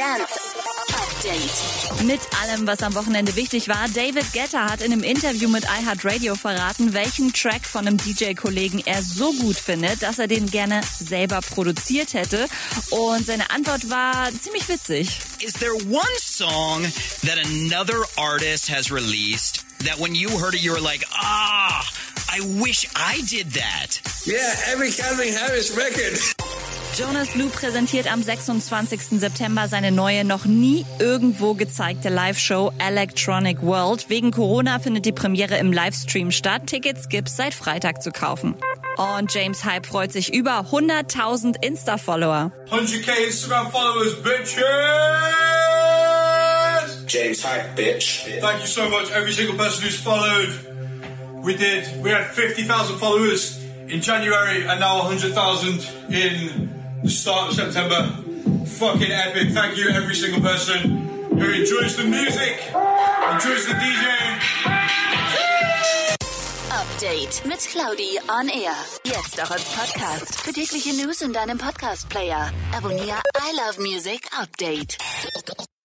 Dance Update. Mit allem, was am Wochenende wichtig war, David Guetta hat in einem Interview mit iHeartRadio verraten, welchen Track von einem DJ-Kollegen er so gut findet, dass er den gerne selber produziert hätte. Und seine Antwort war ziemlich witzig. Is there one song that another artist has released that when you heard it, you were like, ah, I wish I did that? Yeah, every Calvin Harris record. Jonas Blue präsentiert am 26. September seine neue, noch nie irgendwo gezeigte Live-Show Electronic World. Wegen Corona findet die Premiere im Livestream statt. Tickets gibt's seit Freitag zu kaufen. Und James Hype freut sich über 100.000 Insta-Follower. 100k Instagram followers, bitches! James Hype, bitch. Thank you so much, every single person who's followed. We did, we had 50,000 followers in January and now 100,000 in the start of September. Fucking epic. Thank you, every single person who enjoys the music, enjoys the DJing. Update mit Claudi on Air. Jetzt auch als Podcast. Für tägliche News in deinem Podcast-Player. Abonniere I Love Music Update.